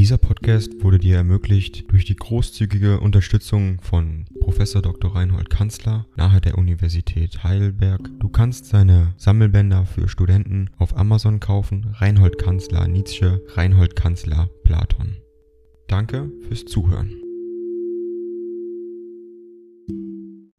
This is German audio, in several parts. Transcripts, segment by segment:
Dieser Podcast wurde dir ermöglicht durch die großzügige Unterstützung von Prof. Dr. Reinhold Kanzler nahe der Universität Heidelberg. Du kannst seine Sammelbänder für Studenten auf Amazon kaufen. Reinhold Kanzler Nietzsche, Reinhold Kanzler Platon. Danke fürs Zuhören.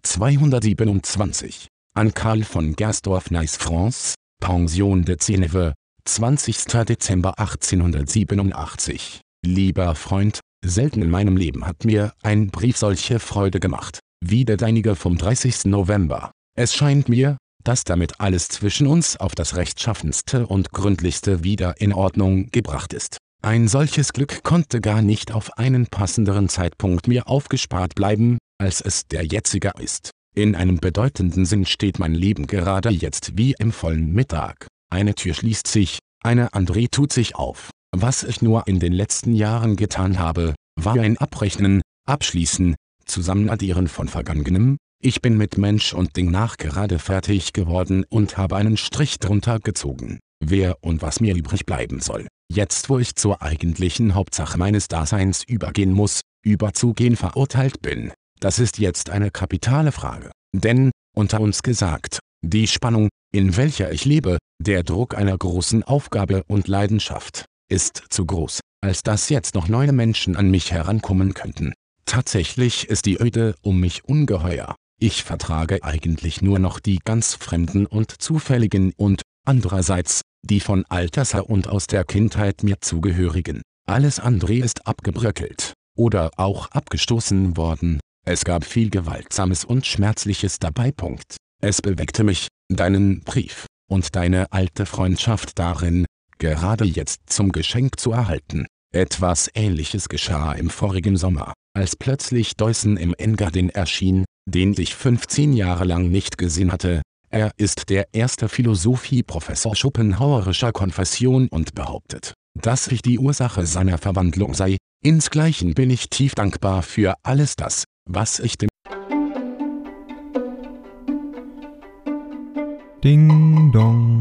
227 an Karl von Gersdorf Nice France, Pension de Zeneve, 20. Dezember 1887. Lieber Freund, selten in meinem Leben hat mir ein Brief solche Freude gemacht, wie der deinige vom 30. November. Es scheint mir, dass damit alles zwischen uns auf das rechtschaffenste und gründlichste wieder in Ordnung gebracht ist. Ein solches Glück konnte gar nicht auf einen passenderen Zeitpunkt mir aufgespart bleiben, als es der jetzige ist. In einem bedeutenden Sinn steht mein Leben gerade jetzt wie im vollen Mittag. Eine Tür schließt sich, eine andere tut sich auf. Was ich nur in den letzten Jahren getan habe, war ein Abrechnen, Abschließen, Zusammenaddieren von Vergangenem. Ich bin mit Mensch und Ding nachgerade fertig geworden und habe einen Strich drunter gezogen. Wer und was mir übrig bleiben soll. Jetzt wo ich zur eigentlichen Hauptsache meines Daseins übergehen muss, überzugehen verurteilt bin. Das ist jetzt eine kapitale Frage. Denn, unter uns gesagt, die Spannung, in welcher ich lebe, der Druck einer großen Aufgabe und Leidenschaft, ist zu groß, als dass jetzt noch neue Menschen an mich herankommen könnten. Tatsächlich ist die Öde um mich ungeheuer. Ich vertrage eigentlich nur noch die ganz Fremden und Zufälligen und, andererseits, die von Alters her und aus der Kindheit mir zugehörigen. Alles andere ist abgebröckelt. Oder auch abgestoßen worden. Es gab viel Gewaltsames und Schmerzliches dabei. Punkt. Es bewegte mich, deinen Brief und deine alte Freundschaft darin, gerade jetzt zum Geschenk zu erhalten. Etwas Ähnliches geschah im vorigen Sommer, als plötzlich Deussen im Engadin erschien, den ich 15 Jahre lang nicht gesehen hatte. Er ist der erste Philosophieprofessor schopenhauerischer Konfession und behauptet, dass ich die Ursache seiner Verwandlung sei. Insgleichen bin ich tief dankbar für alles das, was ich dem Ding dong.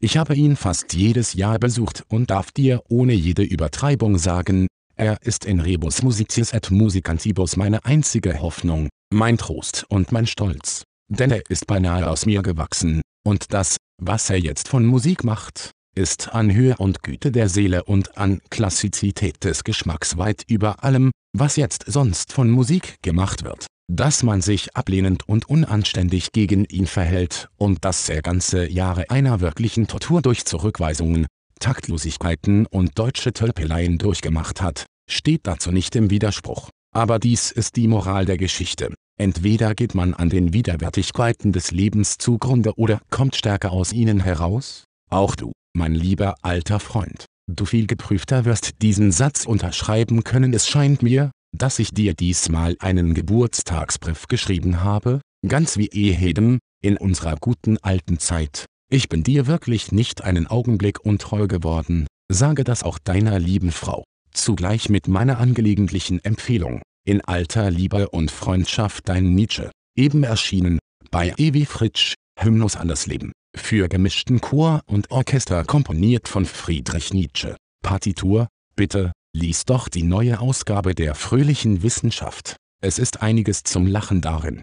Ich habe ihn fast jedes Jahr besucht und darf dir ohne jede Übertreibung sagen, er ist in rebus musicis et musicantibus meine einzige Hoffnung, mein Trost und mein Stolz. Denn er ist beinahe aus mir gewachsen, und das, was er jetzt von Musik macht, ist an Höhe und Güte der Seele und an Klassizität des Geschmacks weit über allem, was jetzt sonst von Musik gemacht wird dass man sich ablehnend und unanständig gegen ihn verhält und dass er ganze Jahre einer wirklichen Tortur durch Zurückweisungen, Taktlosigkeiten und deutsche Tölpeleien durchgemacht hat, steht dazu nicht im Widerspruch. Aber dies ist die Moral der Geschichte. Entweder geht man an den Widerwärtigkeiten des Lebens zugrunde oder kommt stärker aus ihnen heraus. Auch du, mein lieber alter Freund, du viel geprüfter wirst diesen Satz unterschreiben können. Es scheint mir, dass ich dir diesmal einen Geburtstagsbrief geschrieben habe, ganz wie ehedem, in unserer guten alten Zeit. Ich bin dir wirklich nicht einen Augenblick untreu geworden, sage das auch deiner lieben Frau. Zugleich mit meiner angelegentlichen Empfehlung, in alter Liebe und Freundschaft dein Nietzsche, eben erschienen, bei Ewi Fritsch, Hymnus an das Leben, für gemischten Chor und Orchester komponiert von Friedrich Nietzsche. Partitur, bitte, Lies doch die neue Ausgabe der Fröhlichen Wissenschaft. Es ist einiges zum Lachen darin.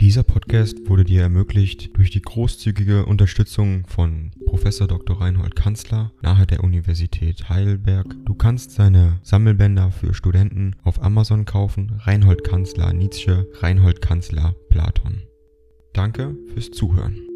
Dieser Podcast wurde dir ermöglicht durch die großzügige Unterstützung von Prof. Dr. Reinhold Kanzler nahe der Universität Heidelberg. Du kannst seine Sammelbänder für Studenten auf Amazon kaufen. Reinhold Kanzler Nietzsche, Reinhold Kanzler Platon. Danke fürs Zuhören.